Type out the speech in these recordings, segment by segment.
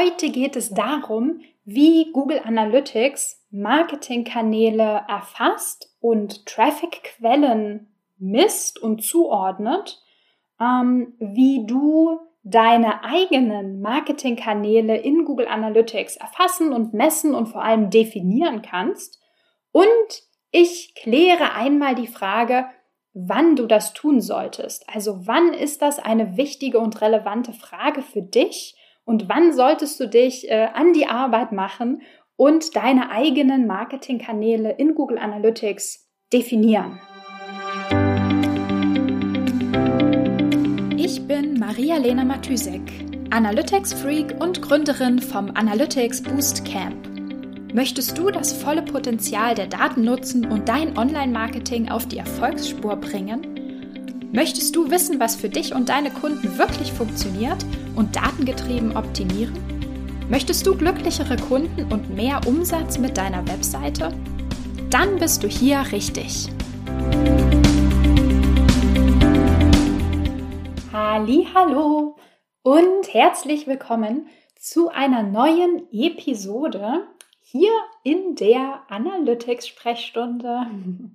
Heute geht es darum, wie Google Analytics Marketingkanäle erfasst und Traffic-Quellen misst und zuordnet, ähm, wie du deine eigenen Marketingkanäle in Google Analytics erfassen und messen und vor allem definieren kannst. Und ich kläre einmal die Frage, wann du das tun solltest. Also wann ist das eine wichtige und relevante Frage für dich und wann solltest du dich äh, an die Arbeit machen und deine eigenen Marketingkanäle in Google Analytics definieren. Ich bin Maria-Lena Matysek, Analytics-Freak und Gründerin vom Analytics Boost Camp. Möchtest du das volle Potenzial der Daten nutzen und dein Online-Marketing auf die Erfolgsspur bringen? Möchtest du wissen, was für dich und deine Kunden wirklich funktioniert und datengetrieben optimieren? Möchtest du glücklichere Kunden und mehr Umsatz mit deiner Webseite? Dann bist du hier richtig. Hallo und herzlich willkommen zu einer neuen Episode hier in der Analytics-Sprechstunde.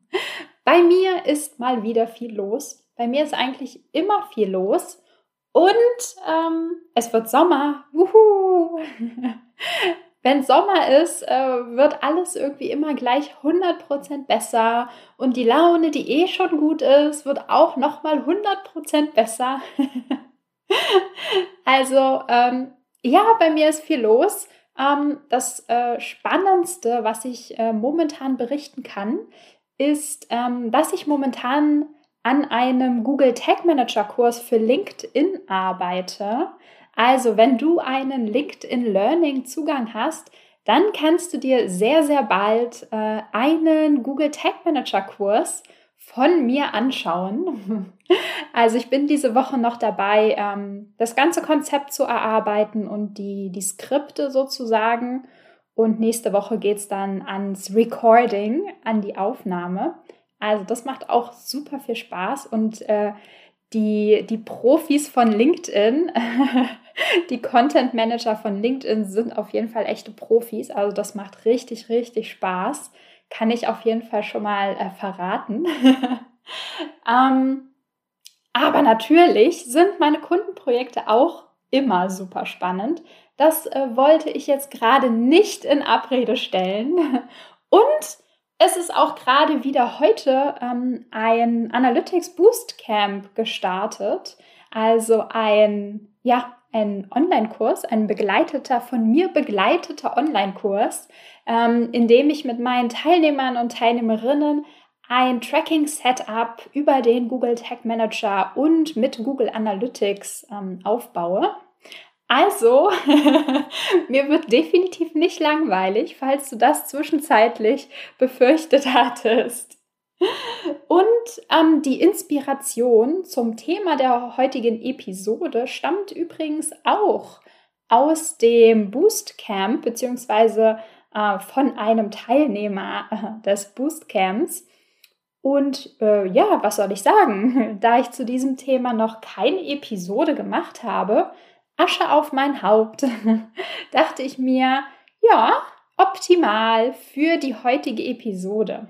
Bei mir ist mal wieder viel los. Bei mir ist eigentlich immer viel los. Und ähm, es wird Sommer. Wenn Sommer ist, äh, wird alles irgendwie immer gleich 100% besser. Und die Laune, die eh schon gut ist, wird auch nochmal 100% besser. also, ähm, ja, bei mir ist viel los. Ähm, das äh, Spannendste, was ich äh, momentan berichten kann, ist, ähm, dass ich momentan an einem Google Tag Manager Kurs für LinkedIn arbeite. Also, wenn du einen LinkedIn Learning Zugang hast, dann kannst du dir sehr, sehr bald äh, einen Google Tag Manager Kurs von mir anschauen. Also ich bin diese Woche noch dabei, ähm, das ganze Konzept zu erarbeiten und die, die Skripte sozusagen. Und nächste Woche geht es dann ans Recording, an die Aufnahme. Also das macht auch super viel Spaß und äh, die, die Profis von LinkedIn, die Content Manager von LinkedIn sind auf jeden Fall echte Profis. Also das macht richtig, richtig Spaß kann ich auf jeden Fall schon mal äh, verraten. ähm, aber natürlich sind meine Kundenprojekte auch immer super spannend. Das äh, wollte ich jetzt gerade nicht in Abrede stellen. Und es ist auch gerade wieder heute ähm, ein Analytics Boost Camp gestartet. Also ein, ja, ein Online-Kurs, ein begleiteter, von mir begleiteter Online-Kurs, ähm, in dem ich mit meinen Teilnehmern und Teilnehmerinnen ein Tracking-Setup über den Google Tag Manager und mit Google Analytics ähm, aufbaue. Also, mir wird definitiv nicht langweilig, falls du das zwischenzeitlich befürchtet hattest. Und ähm, die Inspiration zum Thema der heutigen Episode stammt übrigens auch aus dem Boostcamp beziehungsweise äh, von einem Teilnehmer äh, des Boostcamps. Und äh, ja, was soll ich sagen? Da ich zu diesem Thema noch keine Episode gemacht habe, Asche auf mein Haupt, dachte ich mir, ja, optimal für die heutige Episode.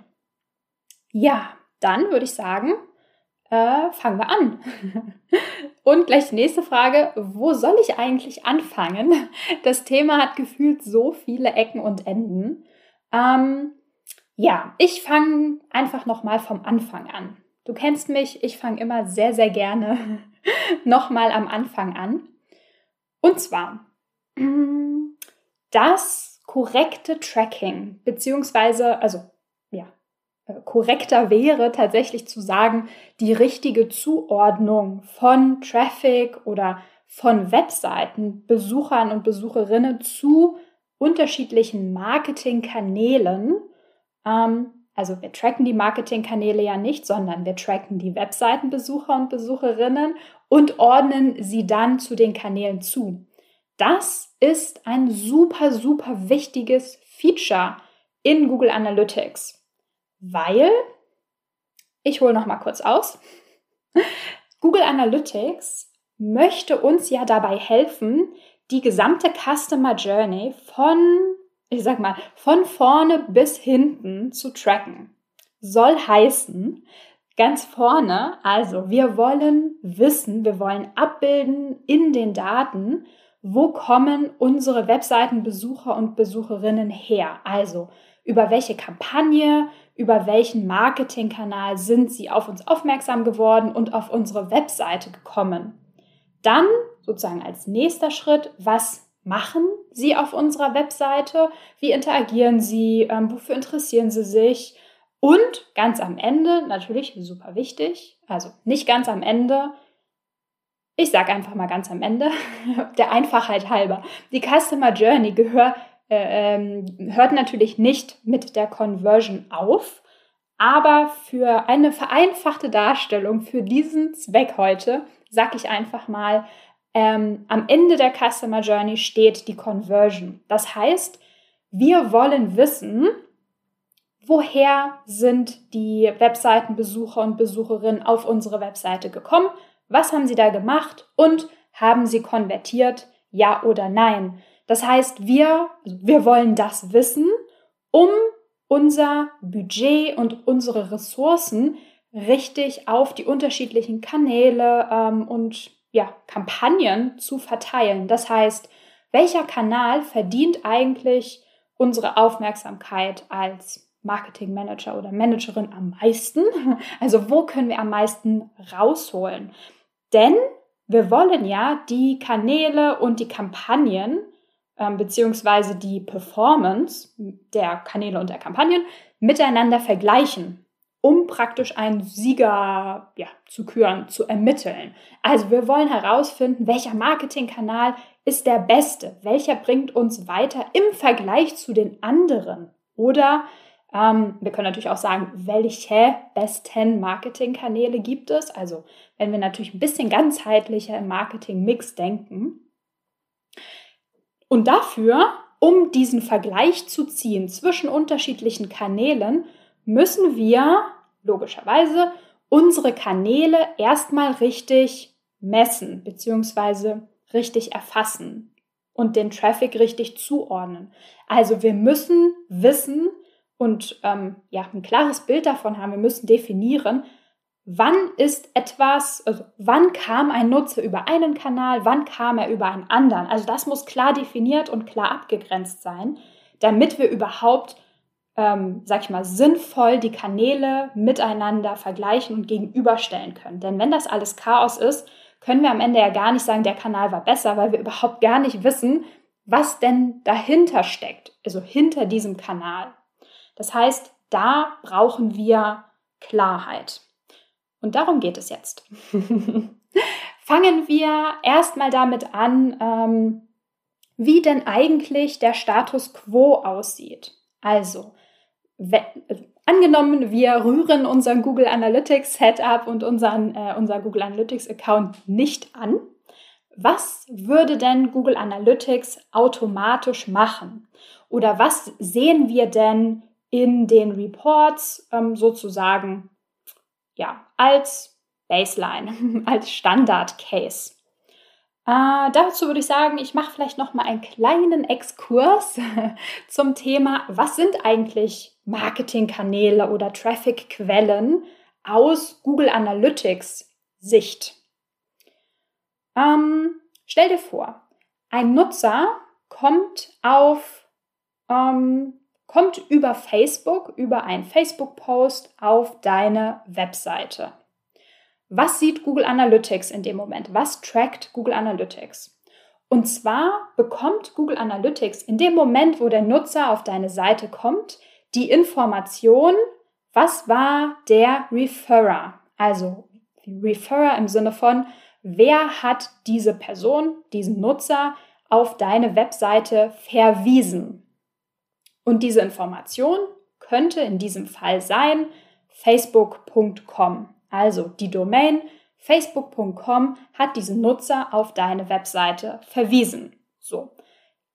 Ja, dann würde ich sagen, äh, fangen wir an. Und gleich die nächste Frage, wo soll ich eigentlich anfangen? Das Thema hat gefühlt so viele Ecken und Enden. Ähm, ja, ich fange einfach nochmal vom Anfang an. Du kennst mich, ich fange immer sehr, sehr gerne nochmal am Anfang an. Und zwar das korrekte Tracking, beziehungsweise, also äh, korrekter wäre, tatsächlich zu sagen, die richtige Zuordnung von Traffic oder von Webseiten, Besuchern und Besucherinnen zu unterschiedlichen Marketingkanälen. Ähm, also wir tracken die Marketingkanäle ja nicht, sondern wir tracken die Webseitenbesucher und Besucherinnen und ordnen sie dann zu den Kanälen zu. Das ist ein super, super wichtiges Feature in Google Analytics weil, ich hole noch mal kurz aus, Google Analytics möchte uns ja dabei helfen, die gesamte Customer Journey von, ich sag mal, von vorne bis hinten zu tracken. Soll heißen, ganz vorne, also wir wollen wissen, wir wollen abbilden in den Daten, wo kommen unsere Webseitenbesucher und Besucherinnen her? Also über welche Kampagne, über welchen Marketingkanal sind sie auf uns aufmerksam geworden und auf unsere Webseite gekommen. Dann sozusagen als nächster Schritt, was machen sie auf unserer Webseite? Wie interagieren sie? Ähm, wofür interessieren sie sich? Und ganz am Ende, natürlich super wichtig, also nicht ganz am Ende, ich sage einfach mal ganz am Ende, der Einfachheit halber, die Customer Journey gehört, äh, ähm, hört natürlich nicht mit der Conversion auf, aber für eine vereinfachte Darstellung für diesen Zweck heute sage ich einfach mal, ähm, am Ende der Customer Journey steht die Conversion. Das heißt, wir wollen wissen, woher sind die Webseitenbesucher und Besucherinnen auf unsere Webseite gekommen, was haben sie da gemacht und haben sie konvertiert, ja oder nein. Das heißt, wir, wir wollen das wissen, um unser Budget und unsere Ressourcen richtig auf die unterschiedlichen Kanäle ähm, und ja, Kampagnen zu verteilen. Das heißt, welcher Kanal verdient eigentlich unsere Aufmerksamkeit als Marketingmanager oder Managerin am meisten? Also wo können wir am meisten rausholen? Denn wir wollen ja die Kanäle und die Kampagnen ähm, beziehungsweise die Performance der Kanäle und der Kampagnen miteinander vergleichen, um praktisch einen Sieger ja, zu küren, zu ermitteln. Also wir wollen herausfinden, welcher Marketingkanal ist der beste, welcher bringt uns weiter im Vergleich zu den anderen. Oder ähm, wir können natürlich auch sagen, welche besten Marketingkanäle gibt es. Also wenn wir natürlich ein bisschen ganzheitlicher im Marketing-Mix denken, und dafür, um diesen Vergleich zu ziehen zwischen unterschiedlichen Kanälen, müssen wir logischerweise unsere Kanäle erstmal richtig messen bzw. richtig erfassen und den Traffic richtig zuordnen. Also wir müssen wissen und ähm, ja, ein klares Bild davon haben, wir müssen definieren, wann ist etwas, also wann kam ein Nutzer über einen Kanal, wann kam er über einen anderen. Also das muss klar definiert und klar abgegrenzt sein, damit wir überhaupt, ähm, sag ich mal, sinnvoll die Kanäle miteinander vergleichen und gegenüberstellen können. Denn wenn das alles Chaos ist, können wir am Ende ja gar nicht sagen, der Kanal war besser, weil wir überhaupt gar nicht wissen, was denn dahinter steckt, also hinter diesem Kanal. Das heißt, da brauchen wir Klarheit. Und darum geht es jetzt. Fangen wir erstmal damit an, ähm, wie denn eigentlich der Status quo aussieht. Also, wenn, angenommen, wir rühren unseren Google Analytics Setup und unseren, äh, unser Google Analytics Account nicht an. Was würde denn Google Analytics automatisch machen? Oder was sehen wir denn in den Reports ähm, sozusagen ja, als Baseline, als Standard-Case. Äh, dazu würde ich sagen, ich mache vielleicht noch mal einen kleinen Exkurs zum Thema, was sind eigentlich Marketingkanäle oder Traffic-Quellen aus Google Analytics Sicht. Ähm, stell dir vor, ein Nutzer kommt auf ähm, kommt über Facebook, über einen Facebook-Post auf deine Webseite. Was sieht Google Analytics in dem Moment? Was trackt Google Analytics? Und zwar bekommt Google Analytics in dem Moment, wo der Nutzer auf deine Seite kommt, die Information, was war der Referrer? Also Referrer im Sinne von, wer hat diese Person, diesen Nutzer auf deine Webseite verwiesen? Und diese Information könnte in diesem Fall sein facebook.com. Also die Domain facebook.com hat diesen Nutzer auf deine Webseite verwiesen. So.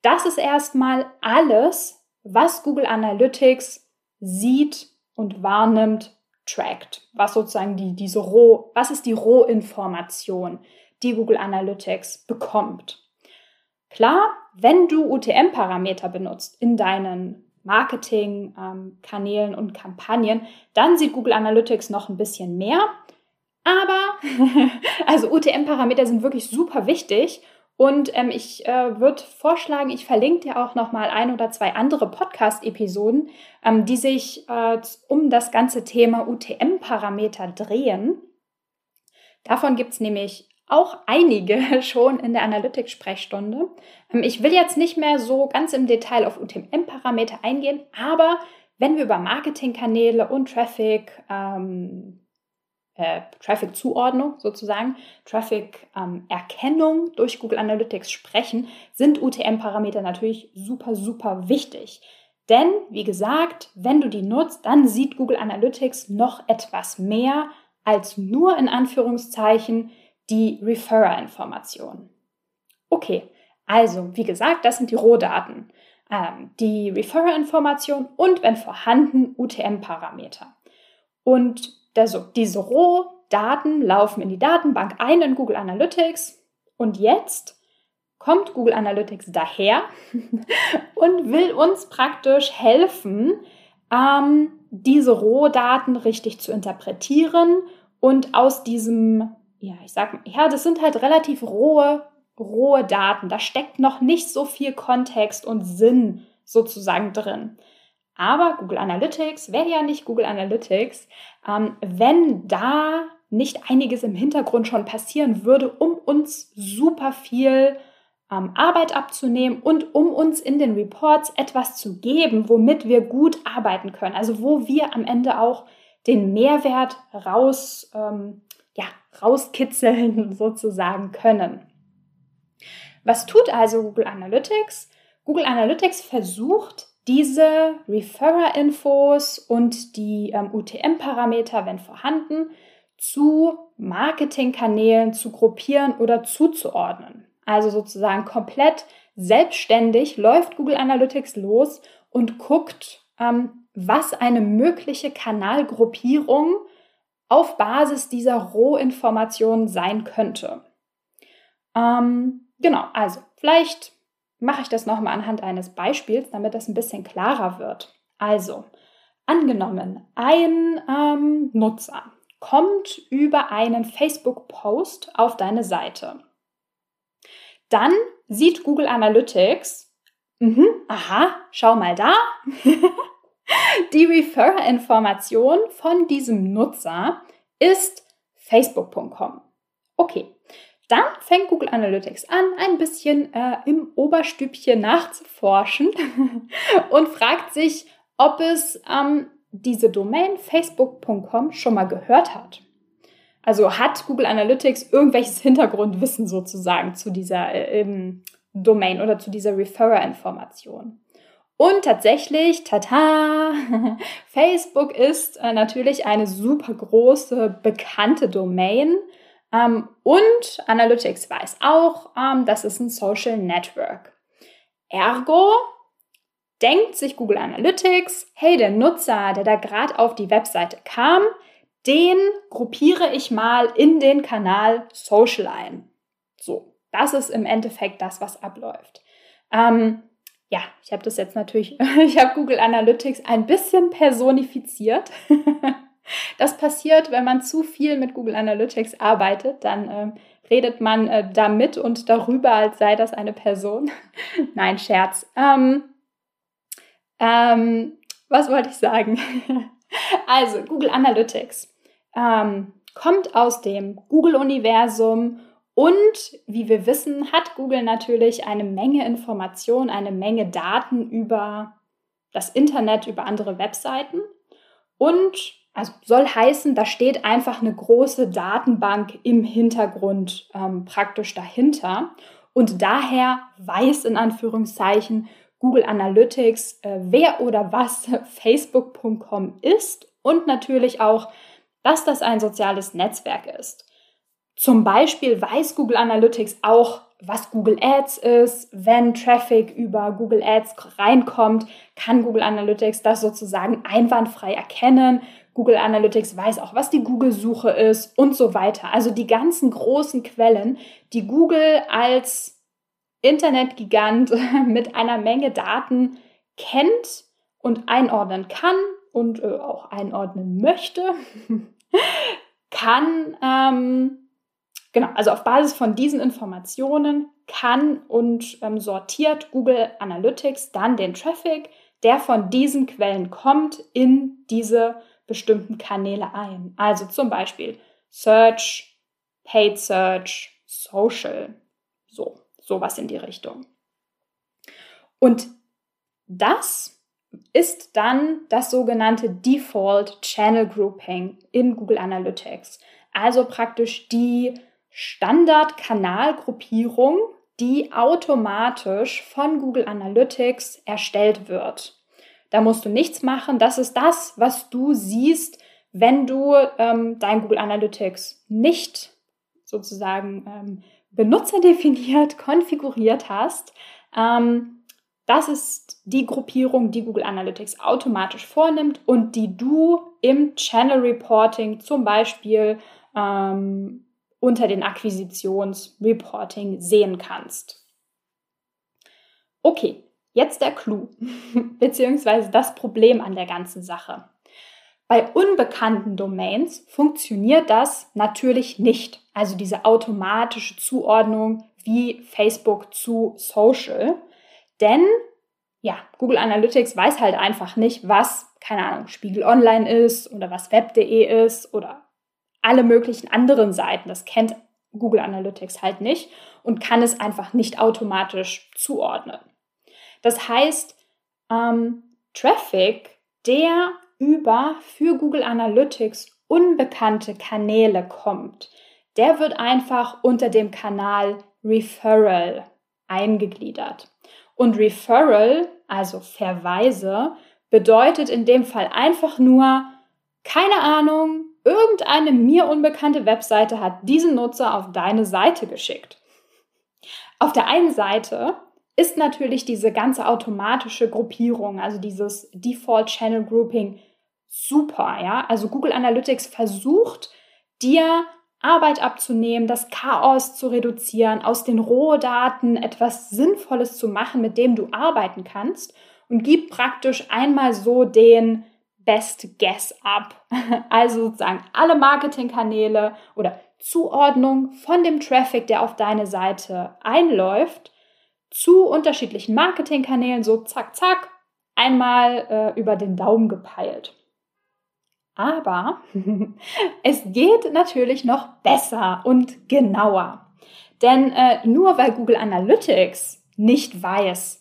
Das ist erstmal alles, was Google Analytics sieht und wahrnimmt, trackt. Was sozusagen die, diese Roh, was ist die Rohinformation, die Google Analytics bekommt. Klar, wenn du UTM-Parameter benutzt in deinen Marketing-Kanälen ähm, und Kampagnen, dann sieht Google Analytics noch ein bisschen mehr. Aber, also UTM-Parameter sind wirklich super wichtig. Und ähm, ich äh, würde vorschlagen, ich verlinke dir auch noch mal ein oder zwei andere Podcast-Episoden, ähm, die sich äh, um das ganze Thema UTM-Parameter drehen. Davon gibt es nämlich auch einige schon in der Analytics-Sprechstunde. Ähm, ich will jetzt nicht mehr so ganz im Detail auf UTM-Parameter eingehen, aber wenn wir über Marketingkanäle und Traffic, ähm, äh, Traffic-Zuordnung sozusagen, Traffic-Erkennung ähm, durch Google Analytics sprechen, sind UTM-Parameter natürlich super, super wichtig. Denn, wie gesagt, wenn du die nutzt, dann sieht Google Analytics noch etwas mehr als nur in Anführungszeichen die Referrer-Informationen. Okay, also wie gesagt, das sind die Rohdaten, ähm, die Referrer-Information und wenn vorhanden UTM-Parameter. Und also, diese Rohdaten laufen in die Datenbank ein in Google Analytics und jetzt kommt Google Analytics daher und will uns praktisch helfen, ähm, diese Rohdaten richtig zu interpretieren und aus diesem ja, ich sag, ja, das sind halt relativ rohe, rohe Daten. Da steckt noch nicht so viel Kontext und Sinn sozusagen drin. Aber Google Analytics wäre ja nicht Google Analytics, ähm, wenn da nicht einiges im Hintergrund schon passieren würde, um uns super viel ähm, Arbeit abzunehmen und um uns in den Reports etwas zu geben, womit wir gut arbeiten können. Also wo wir am Ende auch den Mehrwert raus ähm, rauskitzeln sozusagen können. Was tut also Google Analytics? Google Analytics versucht, diese Referrer-Infos und die ähm, UTM-Parameter, wenn vorhanden, zu Marketingkanälen zu gruppieren oder zuzuordnen. Also sozusagen komplett selbstständig läuft Google Analytics los und guckt, ähm, was eine mögliche Kanalgruppierung auf Basis dieser Rohinformationen sein könnte. Ähm, genau, also vielleicht mache ich das nochmal anhand eines Beispiels, damit das ein bisschen klarer wird. Also, angenommen, ein ähm, Nutzer kommt über einen Facebook-Post auf deine Seite. Dann sieht Google Analytics, mh, aha, schau mal da, Die Referrer-Information von diesem Nutzer ist facebook.com. Okay, dann fängt Google Analytics an, ein bisschen äh, im Oberstübchen nachzuforschen und fragt sich, ob es ähm, diese Domain facebook.com schon mal gehört hat. Also hat Google Analytics irgendwelches Hintergrundwissen sozusagen zu dieser äh, Domain oder zu dieser Referrer-Information. Und tatsächlich, tata, Facebook ist äh, natürlich eine super große, bekannte Domain. Ähm, und Analytics weiß auch, ähm, das ist ein Social Network. Ergo denkt sich Google Analytics, hey, der Nutzer, der da gerade auf die Webseite kam, den gruppiere ich mal in den Kanal Social ein. So, das ist im Endeffekt das, was abläuft. Ähm, ja, ich habe das jetzt natürlich, ich habe Google Analytics ein bisschen personifiziert. das passiert, wenn man zu viel mit Google Analytics arbeitet, dann äh, redet man äh, damit und darüber, als sei das eine Person. Nein, Scherz. Ähm, ähm, was wollte ich sagen? also, Google Analytics ähm, kommt aus dem Google-Universum und wie wir wissen, hat Google natürlich eine Menge Informationen, eine Menge Daten über das Internet, über andere Webseiten. Und also soll heißen, da steht einfach eine große Datenbank im Hintergrund ähm, praktisch dahinter. Und daher weiß in Anführungszeichen Google Analytics, äh, wer oder was Facebook.com ist und natürlich auch, dass das ein soziales Netzwerk ist. Zum Beispiel weiß Google Analytics auch, was Google Ads ist. Wenn Traffic über Google Ads reinkommt, kann Google Analytics das sozusagen einwandfrei erkennen. Google Analytics weiß auch, was die Google-Suche ist und so weiter. Also die ganzen großen Quellen, die Google als Internetgigant mit einer Menge Daten kennt und einordnen kann und äh, auch einordnen möchte, kann, ähm, genau, also auf Basis von diesen Informationen kann und ähm, sortiert Google Analytics dann den Traffic, der von diesen Quellen kommt, in diese bestimmten Kanäle ein. Also zum Beispiel Search, Paid Search, Social, so, sowas in die Richtung. Und das ist dann das sogenannte Default Channel Grouping in Google Analytics. Also praktisch die Standard-Kanalgruppierung, die automatisch von Google Analytics erstellt wird. Da musst du nichts machen. Das ist das, was du siehst, wenn du ähm, dein Google Analytics nicht sozusagen ähm, benutzerdefiniert konfiguriert hast. Ähm, das ist die Gruppierung, die Google Analytics automatisch vornimmt und die du im Channel Reporting zum Beispiel ähm, unter den Akquisitionsreporting sehen kannst. Okay, jetzt der Clou, beziehungsweise das Problem an der ganzen Sache. Bei unbekannten Domains funktioniert das natürlich nicht, also diese automatische Zuordnung wie Facebook zu Social. Denn ja, Google Analytics weiß halt einfach nicht, was, keine Ahnung, Spiegel Online ist oder was web.de ist oder alle möglichen anderen Seiten. Das kennt Google Analytics halt nicht und kann es einfach nicht automatisch zuordnen. Das heißt, ähm, Traffic, der über für Google Analytics unbekannte Kanäle kommt, der wird einfach unter dem Kanal Referral eingegliedert. Und Referral, also Verweise, bedeutet in dem Fall einfach nur, keine Ahnung, irgendeine mir unbekannte Webseite hat diesen Nutzer auf deine Seite geschickt. Auf der einen Seite ist natürlich diese ganze automatische Gruppierung, also dieses Default Channel Grouping super, ja? Also Google Analytics versucht dir Arbeit abzunehmen, das Chaos zu reduzieren, aus den Rohdaten etwas Sinnvolles zu machen, mit dem du arbeiten kannst und gib praktisch einmal so den Best Guess ab. Also sozusagen alle Marketingkanäle oder Zuordnung von dem Traffic, der auf deine Seite einläuft, zu unterschiedlichen Marketingkanälen, so zack, zack, einmal äh, über den Daumen gepeilt. Aber es geht natürlich noch besser und genauer. Denn äh, nur weil Google Analytics nicht weiß,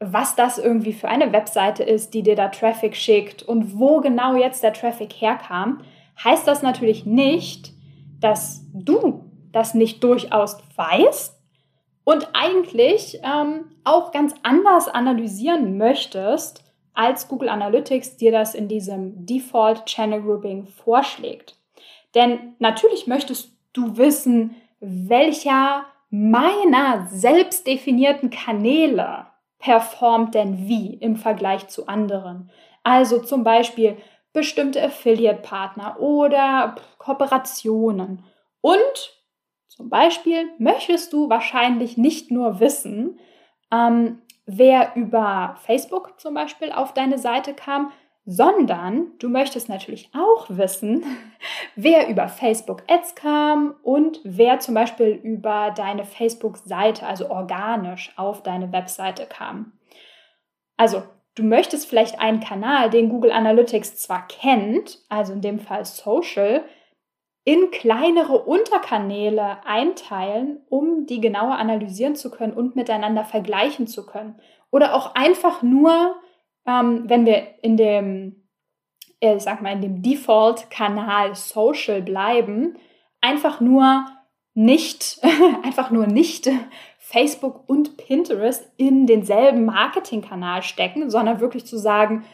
was das irgendwie für eine Webseite ist, die dir da Traffic schickt und wo genau jetzt der Traffic herkam, heißt das natürlich nicht, dass du das nicht durchaus weißt und eigentlich ähm, auch ganz anders analysieren möchtest, als Google Analytics dir das in diesem Default Channel Grouping vorschlägt. Denn natürlich möchtest du wissen, welcher meiner selbst definierten Kanäle performt denn wie im Vergleich zu anderen. Also zum Beispiel bestimmte Affiliate-Partner oder Kooperationen. Und zum Beispiel möchtest du wahrscheinlich nicht nur wissen, ähm, wer über Facebook zum Beispiel auf deine Seite kam, sondern du möchtest natürlich auch wissen, wer über Facebook Ads kam und wer zum Beispiel über deine Facebook-Seite, also organisch auf deine Webseite kam. Also du möchtest vielleicht einen Kanal, den Google Analytics zwar kennt, also in dem Fall Social, in kleinere Unterkanäle einteilen, um die genauer analysieren zu können und miteinander vergleichen zu können. Oder auch einfach nur, ähm, wenn wir in dem, äh, sag mal, in dem Default-Kanal Social bleiben, einfach nur nicht, einfach nur nicht Facebook und Pinterest in denselben Marketingkanal stecken, sondern wirklich zu sagen,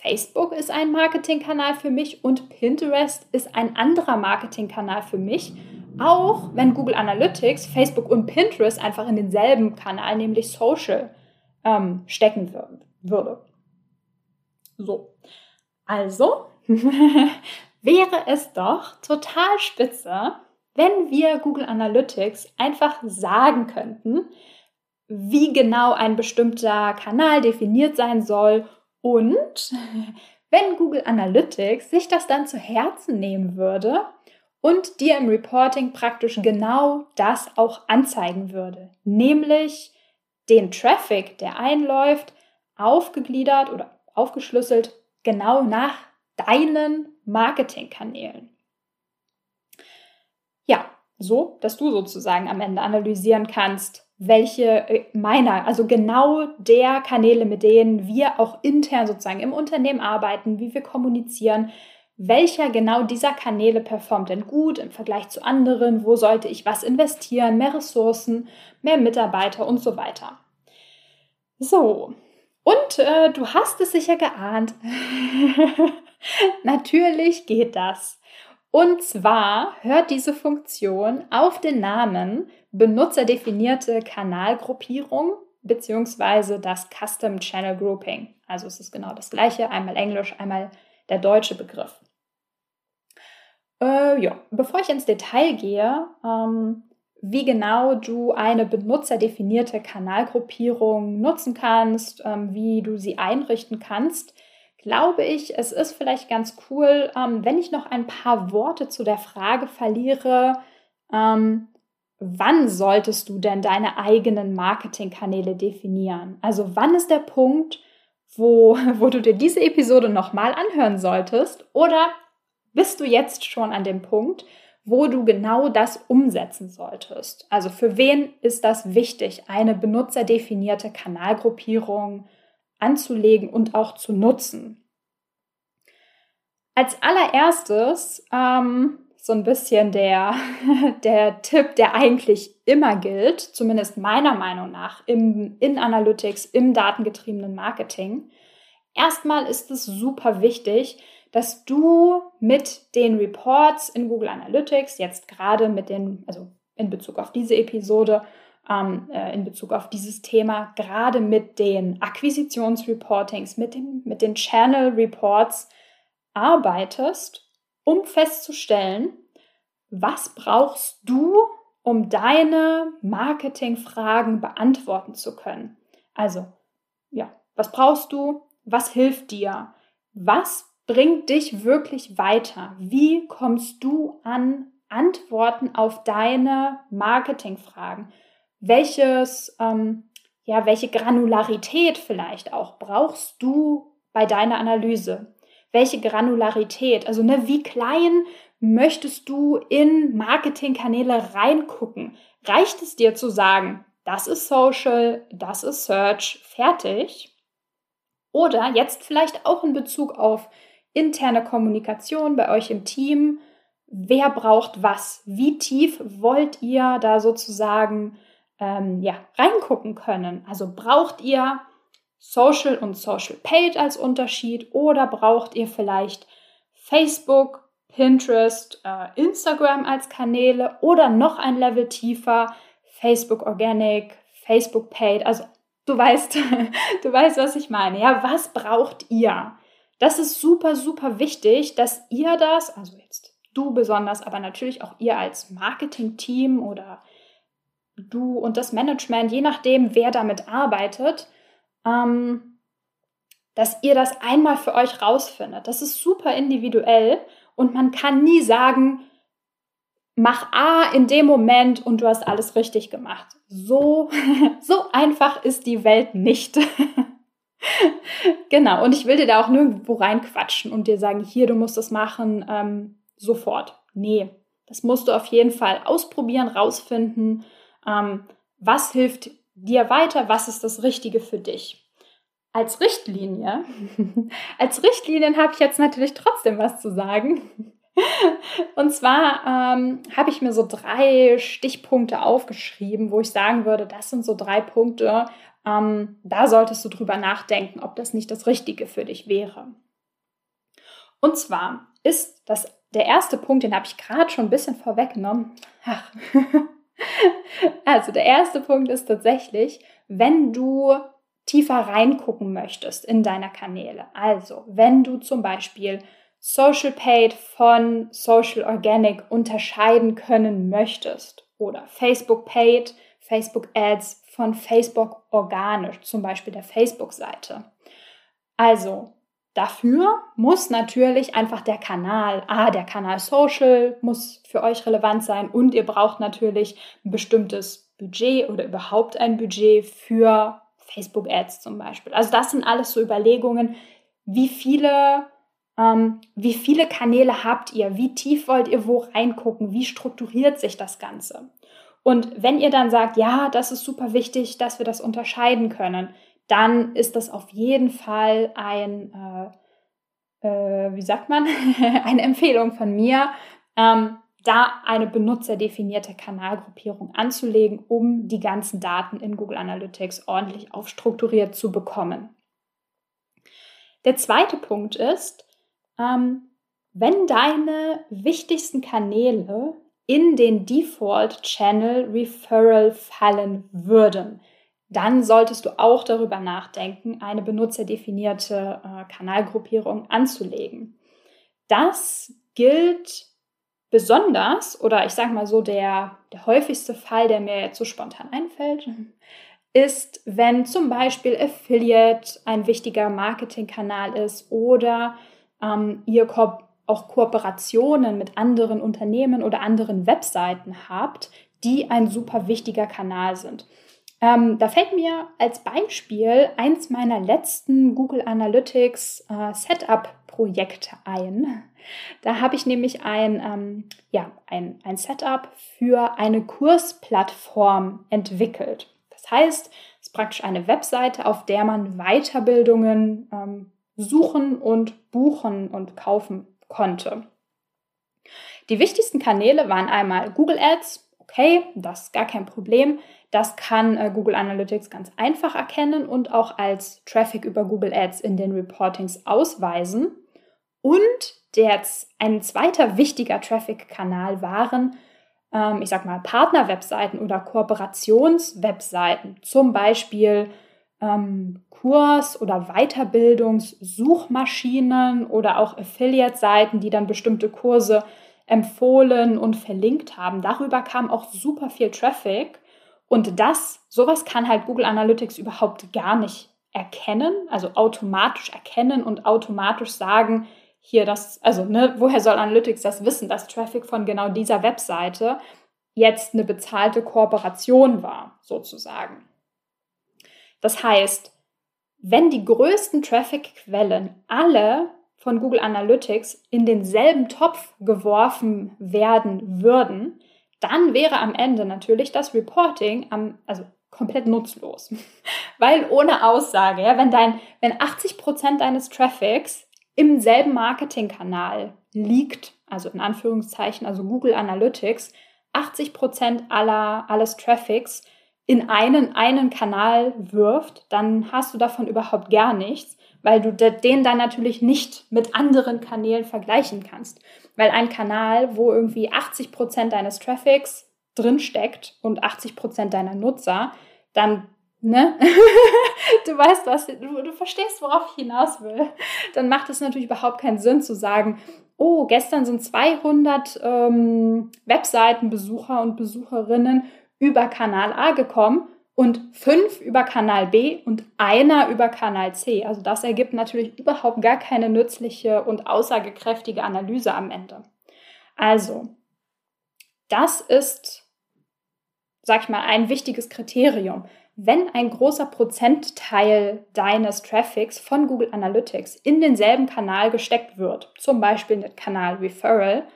Facebook ist ein Marketingkanal für mich und Pinterest ist ein anderer Marketingkanal für mich. Auch wenn Google Analytics, Facebook und Pinterest einfach in denselben Kanal, nämlich Social, ähm, stecken würde. So, also wäre es doch total spitze, wenn wir Google Analytics einfach sagen könnten, wie genau ein bestimmter Kanal definiert sein soll und wenn Google Analytics sich das dann zu Herzen nehmen würde und dir im Reporting praktisch genau das auch anzeigen würde, nämlich den Traffic, der einläuft, aufgegliedert oder aufgeschlüsselt genau nach deinen Marketingkanälen. Ja, so, dass du sozusagen am Ende analysieren kannst, welche äh, meiner, also genau der Kanäle, mit denen wir auch intern sozusagen im Unternehmen arbeiten, wie wir kommunizieren, welcher genau dieser Kanäle performt denn gut im Vergleich zu anderen, wo sollte ich was investieren, mehr Ressourcen, mehr Mitarbeiter und so weiter. So, und äh, du hast es sicher geahnt. Natürlich geht das. Und zwar hört diese Funktion auf den Namen benutzerdefinierte Kanalgruppierung beziehungsweise das Custom Channel Grouping. Also es ist genau das gleiche, einmal Englisch, einmal der deutsche Begriff. Äh, ja, bevor ich ins Detail gehe, ähm, wie genau du eine benutzerdefinierte Kanalgruppierung nutzen kannst, ähm, wie du sie einrichten kannst, glaube ich, es ist vielleicht ganz cool, ähm, wenn ich noch ein paar Worte zu der Frage verliere, ähm, wann solltest du denn deine eigenen Marketingkanäle definieren? Also wann ist der Punkt, wo, wo du dir diese Episode nochmal anhören solltest? Oder bist du jetzt schon an dem Punkt, wo du genau das umsetzen solltest? Also für wen ist das wichtig, eine benutzerdefinierte Kanalgruppierung anzulegen und auch zu nutzen? Als allererstes ähm, so ein bisschen der, der Tipp, der eigentlich immer gilt, zumindest meiner Meinung nach, im, in Analytics, im datengetriebenen Marketing. Erstmal ist es super wichtig, dass du mit den Reports in Google Analytics, jetzt gerade mit den, also in Bezug auf diese Episode, ähm, äh, in Bezug auf dieses Thema, gerade mit den Akquisitionsreportings, mit, dem, mit den Channel Reports arbeitest um festzustellen, was brauchst du, um deine Marketingfragen beantworten zu können. Also, ja, was brauchst du? Was hilft dir? Was bringt dich wirklich weiter? Wie kommst du an Antworten auf deine Marketingfragen? Welches, ähm, ja, welche Granularität vielleicht auch brauchst du bei deiner Analyse? welche Granularität, also ne, wie klein möchtest du in Marketingkanäle reingucken? Reicht es dir zu sagen, das ist Social, das ist Search, fertig? Oder jetzt vielleicht auch in Bezug auf interne Kommunikation bei euch im Team, wer braucht was? Wie tief wollt ihr da sozusagen ähm, ja, reingucken können? Also braucht ihr Social und Social Paid als Unterschied oder braucht ihr vielleicht Facebook, Pinterest, äh, Instagram als Kanäle oder noch ein Level tiefer Facebook Organic, Facebook Paid. Also du weißt, du weißt, was ich meine. Ja, was braucht ihr? Das ist super, super wichtig, dass ihr das, also jetzt du besonders, aber natürlich auch ihr als Marketing-Team oder du und das Management, je nachdem, wer damit arbeitet, ähm, dass ihr das einmal für euch rausfindet. Das ist super individuell und man kann nie sagen, mach A in dem Moment und du hast alles richtig gemacht. So, so einfach ist die Welt nicht. genau, und ich will dir da auch nirgendwo reinquatschen und dir sagen, hier, du musst das machen, ähm, sofort. Nee, das musst du auf jeden Fall ausprobieren, rausfinden, ähm, was hilft dir weiter, was ist das Richtige für dich. Als Richtlinie, als Richtlinien habe ich jetzt natürlich trotzdem was zu sagen. Und zwar ähm, habe ich mir so drei Stichpunkte aufgeschrieben, wo ich sagen würde, das sind so drei Punkte, ähm, da solltest du drüber nachdenken, ob das nicht das Richtige für dich wäre. Und zwar ist das der erste Punkt, den habe ich gerade schon ein bisschen vorweggenommen. Also der erste Punkt ist tatsächlich, wenn du tiefer reingucken möchtest in deine Kanäle. Also, wenn du zum Beispiel Social Paid von Social Organic unterscheiden können möchtest oder Facebook Paid, Facebook Ads von Facebook organisch, zum Beispiel der Facebook-Seite. Also dafür muss natürlich einfach der Kanal, ah, der Kanal Social muss für euch relevant sein und ihr braucht natürlich ein bestimmtes Budget oder überhaupt ein Budget für Facebook-Ads zum Beispiel. Also das sind alles so Überlegungen, wie viele, ähm, wie viele Kanäle habt ihr, wie tief wollt ihr wo reingucken, wie strukturiert sich das Ganze. Und wenn ihr dann sagt, ja, das ist super wichtig, dass wir das unterscheiden können, dann ist das auf jeden Fall ein, äh, äh, wie sagt man, eine Empfehlung von mir, ähm, da eine benutzerdefinierte Kanalgruppierung anzulegen, um die ganzen Daten in Google Analytics ordentlich aufstrukturiert zu bekommen. Der zweite Punkt ist, ähm, wenn deine wichtigsten Kanäle in den Default Channel Referral fallen würden, dann solltest du auch darüber nachdenken, eine benutzerdefinierte äh, Kanalgruppierung anzulegen. Das gilt besonders, oder ich sage mal so, der, der häufigste Fall, der mir jetzt so spontan einfällt, ist, wenn zum Beispiel Affiliate ein wichtiger Marketingkanal ist oder ähm, ihr Ko auch Kooperationen mit anderen Unternehmen oder anderen Webseiten habt, die ein super wichtiger Kanal sind. Ähm, da fällt mir als Beispiel eins meiner letzten Google Analytics äh, Setup-Projekte ein. Da habe ich nämlich ein, ähm, ja, ein, ein Setup für eine Kursplattform entwickelt. Das heißt, es ist praktisch eine Webseite, auf der man Weiterbildungen ähm, suchen und buchen und kaufen konnte. Die wichtigsten Kanäle waren einmal Google Ads, okay, das ist gar kein Problem. Das kann äh, Google Analytics ganz einfach erkennen und auch als Traffic über Google Ads in den Reportings ausweisen. Und der, ein zweiter wichtiger Traffic-Kanal waren, ähm, ich sag mal, Partner-Webseiten oder Kooperationswebseiten, zum Beispiel ähm, Kurs- oder Weiterbildungssuchmaschinen oder auch Affiliate-Seiten, die dann bestimmte Kurse empfohlen und verlinkt haben. Darüber kam auch super viel Traffic. Und das, sowas kann halt Google Analytics überhaupt gar nicht erkennen, also automatisch erkennen und automatisch sagen, hier das, also ne, woher soll Analytics das wissen, dass Traffic von genau dieser Webseite jetzt eine bezahlte Kooperation war, sozusagen. Das heißt, wenn die größten Traffic-Quellen alle von Google Analytics in denselben Topf geworfen werden würden, dann wäre am Ende natürlich das Reporting am, also komplett nutzlos. Weil ohne Aussage, ja, wenn dein, wenn 80 Prozent deines Traffics im selben Marketingkanal liegt, also in Anführungszeichen, also Google Analytics, 80 Prozent aller, alles Traffics in einen, einen Kanal wirft, dann hast du davon überhaupt gar nichts, weil du den dann natürlich nicht mit anderen Kanälen vergleichen kannst. Weil ein Kanal, wo irgendwie 80 Prozent deines Traffics drinsteckt und 80 Prozent deiner Nutzer, dann, ne? du weißt was, du, du verstehst, worauf ich hinaus will. Dann macht es natürlich überhaupt keinen Sinn zu sagen, oh, gestern sind 200 ähm, Webseitenbesucher und Besucherinnen über Kanal A gekommen und fünf über Kanal B und einer über Kanal C. Also das ergibt natürlich überhaupt gar keine nützliche und aussagekräftige Analyse am Ende. Also, das ist, sag ich mal, ein wichtiges Kriterium. Wenn ein großer Prozentteil deines Traffics von Google Analytics in denselben Kanal gesteckt wird, zum Beispiel in den Kanal Referral,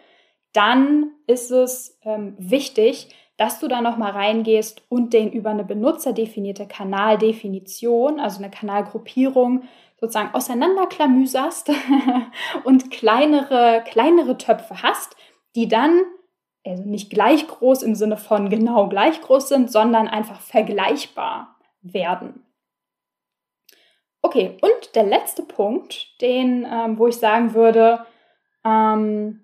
dann ist es ähm, wichtig, dass du da nochmal reingehst und den über eine benutzerdefinierte Kanaldefinition, also eine Kanalgruppierung, sozusagen auseinanderklamüserst und kleinere, kleinere Töpfe hast, die dann also nicht gleich groß im Sinne von genau gleich groß sind, sondern einfach vergleichbar werden. Okay, und der letzte Punkt, den, ähm, wo ich sagen würde, ähm,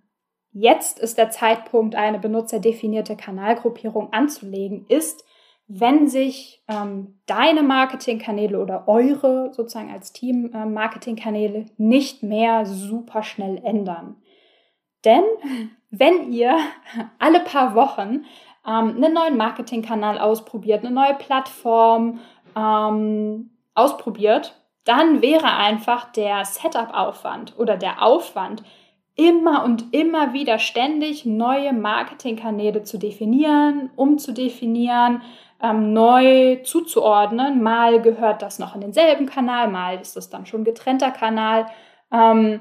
jetzt ist der Zeitpunkt, eine benutzerdefinierte Kanalgruppierung anzulegen, ist, wenn sich ähm, deine Marketingkanäle oder eure sozusagen als Team äh, Marketingkanäle nicht mehr super schnell ändern. Denn wenn ihr alle paar Wochen ähm, einen neuen Marketingkanal ausprobiert, eine neue Plattform ähm, ausprobiert, dann wäre einfach der Setup-Aufwand oder der Aufwand, immer und immer wieder ständig neue Marketingkanäle zu definieren, umzudefinieren, ähm, neu zuzuordnen. Mal gehört das noch in denselben Kanal, mal ist das dann schon getrennter Kanal. Ähm,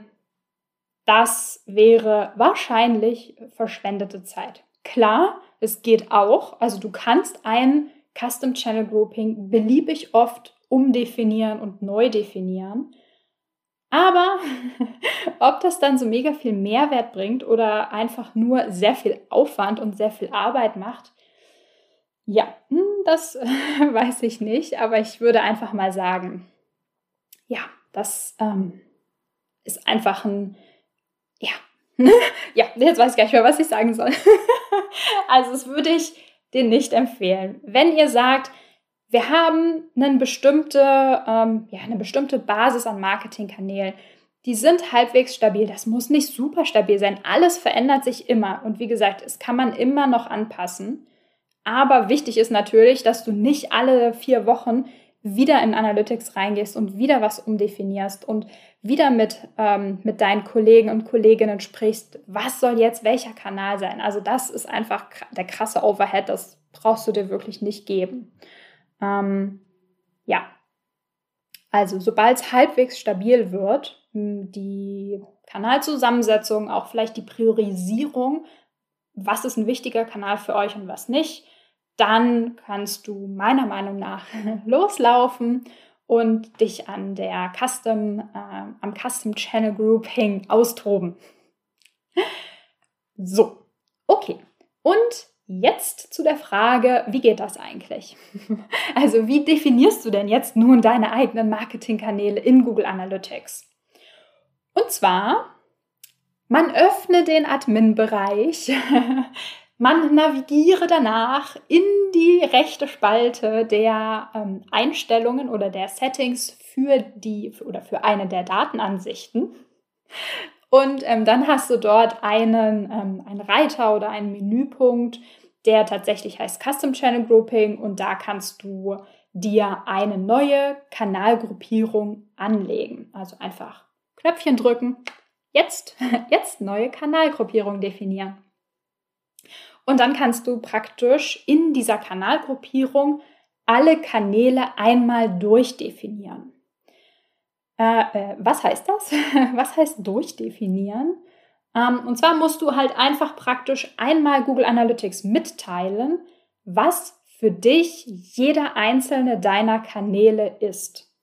das wäre wahrscheinlich verschwendete Zeit. Klar, es geht auch. Also du kannst ein Custom Channel Grouping beliebig oft umdefinieren und neu definieren. Aber ob das dann so mega viel Mehrwert bringt oder einfach nur sehr viel Aufwand und sehr viel Arbeit macht, ja, hm, das weiß ich nicht. Aber ich würde einfach mal sagen, ja, das ähm, ist einfach ein, ja, ja, jetzt weiß ich gar nicht mehr, was ich sagen soll. also das würde ich dir nicht empfehlen. Wenn ihr sagt, wir haben eine bestimmte, ähm, ja, eine bestimmte Basis an Marketingkanälen. Die sind halbwegs stabil. Das muss nicht super stabil sein. Alles verändert sich immer. Und wie gesagt, es kann man immer noch anpassen. Aber wichtig ist natürlich, dass du nicht alle vier Wochen wieder in Analytics reingehst und wieder was umdefinierst und wieder mit, ähm, mit deinen Kollegen und Kolleginnen sprichst, was soll jetzt welcher Kanal sein. Also das ist einfach der krasse Overhead, das brauchst du dir wirklich nicht geben. Ähm, ja, also sobald es halbwegs stabil wird, die Kanalzusammensetzung, auch vielleicht die Priorisierung, was ist ein wichtiger Kanal für euch und was nicht, dann kannst du meiner Meinung nach loslaufen und dich an der Custom, äh, am Custom Channel Grouping austoben. So, okay. Und Jetzt zu der Frage, wie geht das eigentlich? Also wie definierst du denn jetzt nun deine eigenen Marketingkanäle in Google Analytics? Und zwar, man öffne den Admin-Bereich, man navigiere danach in die rechte Spalte der ähm, Einstellungen oder der Settings für die oder für eine der Datenansichten. Und ähm, dann hast du dort einen, ähm, einen Reiter oder einen Menüpunkt, der tatsächlich heißt Custom Channel Grouping und da kannst du dir eine neue Kanalgruppierung anlegen. Also einfach Knöpfchen drücken, jetzt, jetzt neue Kanalgruppierung definieren. Und dann kannst du praktisch in dieser Kanalgruppierung alle Kanäle einmal durchdefinieren. Äh, äh, was heißt das? was heißt durchdefinieren? Ähm, und zwar musst du halt einfach praktisch einmal Google Analytics mitteilen, was für dich jeder einzelne deiner Kanäle ist.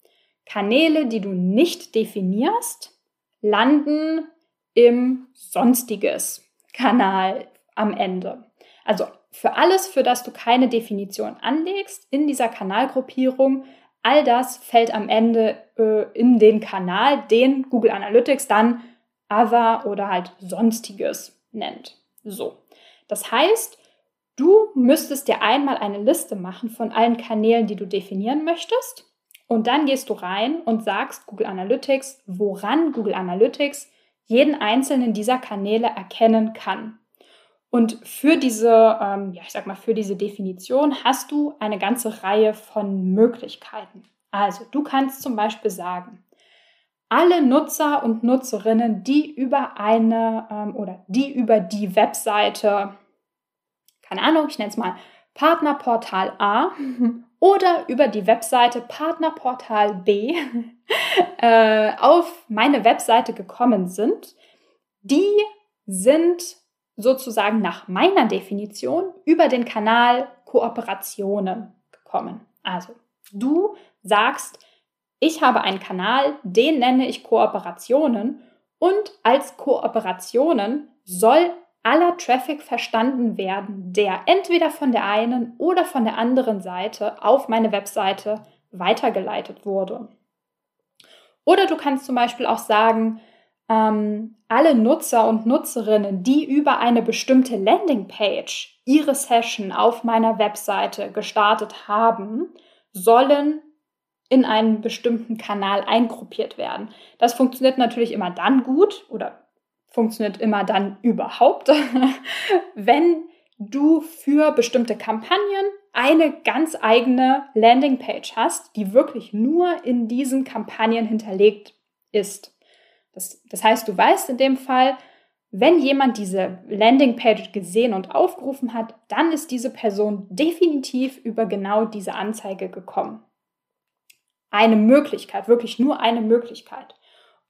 Kanäle, die du nicht definierst, landen im Sonstiges Kanal am Ende. Also für alles, für das du keine Definition anlegst in dieser Kanalgruppierung, All das fällt am Ende äh, in den Kanal, den Google Analytics dann Other oder halt Sonstiges nennt. So. Das heißt, du müsstest dir einmal eine Liste machen von allen Kanälen, die du definieren möchtest. Und dann gehst du rein und sagst Google Analytics, woran Google Analytics jeden einzelnen dieser Kanäle erkennen kann. Und für diese, ähm, ja, ich sag mal, für diese Definition hast du eine ganze Reihe von Möglichkeiten. Also, du kannst zum Beispiel sagen, alle Nutzer und Nutzerinnen, die über eine ähm, oder die über die Webseite, keine Ahnung, ich nenne es mal Partnerportal A oder über die Webseite Partnerportal B äh, auf meine Webseite gekommen sind, die sind sozusagen nach meiner Definition über den Kanal Kooperationen gekommen. Also du sagst, ich habe einen Kanal, den nenne ich Kooperationen und als Kooperationen soll aller Traffic verstanden werden, der entweder von der einen oder von der anderen Seite auf meine Webseite weitergeleitet wurde. Oder du kannst zum Beispiel auch sagen, ähm, alle Nutzer und Nutzerinnen, die über eine bestimmte Landingpage ihre Session auf meiner Webseite gestartet haben, sollen in einen bestimmten Kanal eingruppiert werden. Das funktioniert natürlich immer dann gut oder funktioniert immer dann überhaupt, wenn du für bestimmte Kampagnen eine ganz eigene Landingpage hast, die wirklich nur in diesen Kampagnen hinterlegt ist. Das, das heißt, du weißt in dem Fall, wenn jemand diese Landingpage gesehen und aufgerufen hat, dann ist diese Person definitiv über genau diese Anzeige gekommen. Eine Möglichkeit, wirklich nur eine Möglichkeit.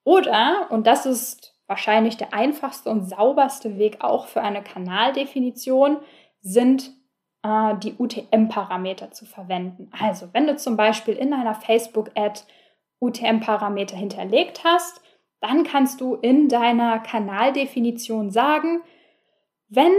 Oder, und das ist wahrscheinlich der einfachste und sauberste Weg auch für eine Kanaldefinition, sind äh, die UTM-Parameter zu verwenden. Also, wenn du zum Beispiel in einer Facebook-Ad UTM-Parameter hinterlegt hast, dann kannst du in deiner Kanaldefinition sagen, wenn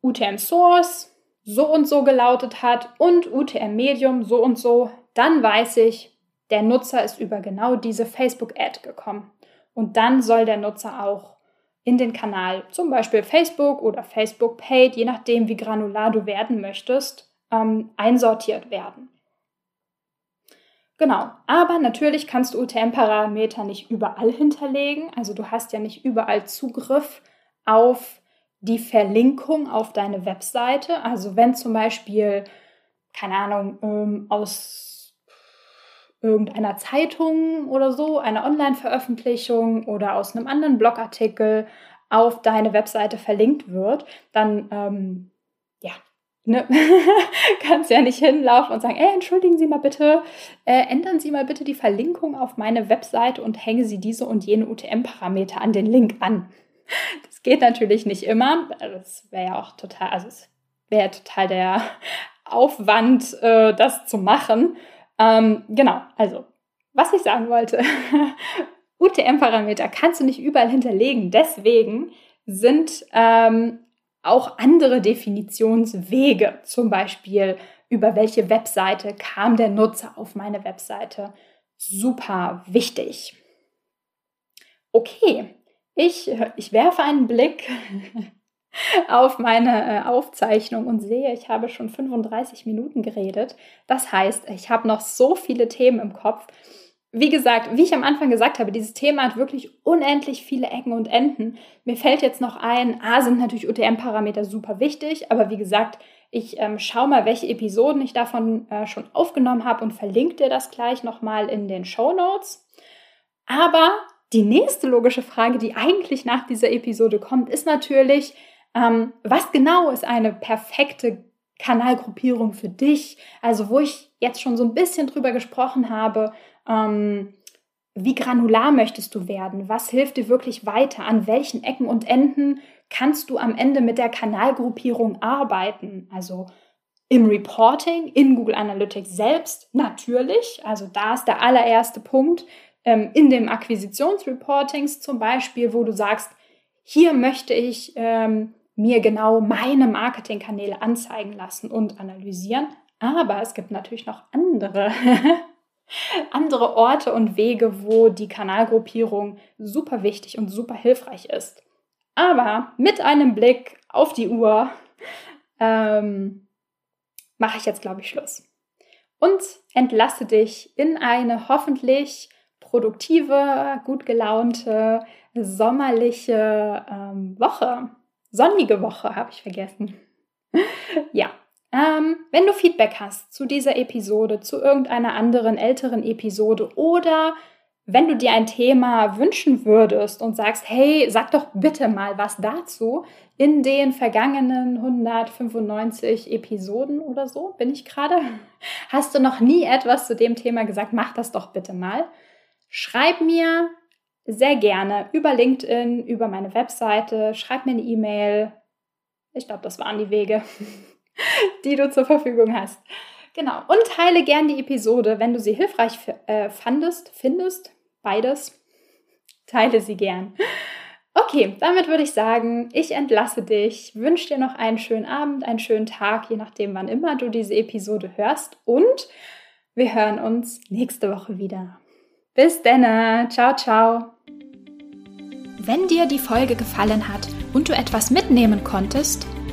UTM Source so und so gelautet hat und UTM Medium so und so, dann weiß ich, der Nutzer ist über genau diese Facebook-Ad gekommen. Und dann soll der Nutzer auch in den Kanal, zum Beispiel Facebook oder Facebook Paid, je nachdem, wie granular du werden möchtest, ähm, einsortiert werden. Genau, aber natürlich kannst du UTM-Parameter nicht überall hinterlegen. Also du hast ja nicht überall Zugriff auf die Verlinkung auf deine Webseite. Also wenn zum Beispiel, keine Ahnung, ähm, aus irgendeiner Zeitung oder so, eine Online-Veröffentlichung oder aus einem anderen Blogartikel auf deine Webseite verlinkt wird, dann ähm, ja, ne, kannst ja nicht hinlaufen und sagen, ey, entschuldigen Sie mal bitte, äh, ändern Sie mal bitte die Verlinkung auf meine Webseite und hängen Sie diese und jene UTM-Parameter an den Link an. Das geht natürlich nicht immer. Das wäre ja auch total, also es wäre total der Aufwand, äh, das zu machen. Ähm, genau, also was ich sagen wollte, UTM-Parameter kannst du nicht überall hinterlegen. Deswegen sind ähm, auch andere Definitionswege, zum Beispiel über welche Webseite kam der Nutzer auf meine Webseite, super wichtig. Okay, ich, ich werfe einen Blick auf meine äh, Aufzeichnung und sehe, ich habe schon 35 Minuten geredet. Das heißt, ich habe noch so viele Themen im Kopf wie gesagt, wie ich am Anfang gesagt habe, dieses Thema hat wirklich unendlich viele Ecken und Enden. Mir fällt jetzt noch ein, A sind natürlich UTM-Parameter super wichtig, aber wie gesagt, ich ähm, schaue mal, welche Episoden ich davon äh, schon aufgenommen habe und verlinke dir das gleich nochmal in den Show Notes. Aber die nächste logische Frage, die eigentlich nach dieser Episode kommt, ist natürlich, ähm, was genau ist eine perfekte Kanalgruppierung für dich? Also wo ich jetzt schon so ein bisschen drüber gesprochen habe, ähm, wie granular möchtest du werden? Was hilft dir wirklich weiter? An welchen Ecken und Enden kannst du am Ende mit der Kanalgruppierung arbeiten? Also im Reporting, in Google Analytics selbst natürlich. Also da ist der allererste Punkt. Ähm, in dem Akquisitionsreportings zum Beispiel, wo du sagst, hier möchte ich ähm, mir genau meine Marketingkanäle anzeigen lassen und analysieren. Aber es gibt natürlich noch andere andere Orte und Wege, wo die Kanalgruppierung super wichtig und super hilfreich ist. Aber mit einem Blick auf die Uhr ähm, mache ich jetzt, glaube ich, Schluss. Und entlasse dich in eine hoffentlich produktive, gut gelaunte, sommerliche ähm, Woche. Sonnige Woche habe ich vergessen. ja, ähm, wenn du Feedback hast zu dieser Episode, zu irgendeiner anderen älteren Episode oder wenn du dir ein Thema wünschen würdest und sagst, hey, sag doch bitte mal was dazu in den vergangenen 195 Episoden oder so, bin ich gerade, hast du noch nie etwas zu dem Thema gesagt, mach das doch bitte mal. Schreib mir sehr gerne über LinkedIn, über meine Webseite, schreib mir eine E-Mail. Ich glaube, das waren die Wege. die du zur Verfügung hast. Genau. Und teile gern die Episode, wenn du sie hilfreich äh, fandest, findest. Beides. Teile sie gern. Okay, damit würde ich sagen, ich entlasse dich, wünsche dir noch einen schönen Abend, einen schönen Tag, je nachdem, wann immer du diese Episode hörst. Und wir hören uns nächste Woche wieder. Bis dann. Ciao, ciao. Wenn dir die Folge gefallen hat und du etwas mitnehmen konntest,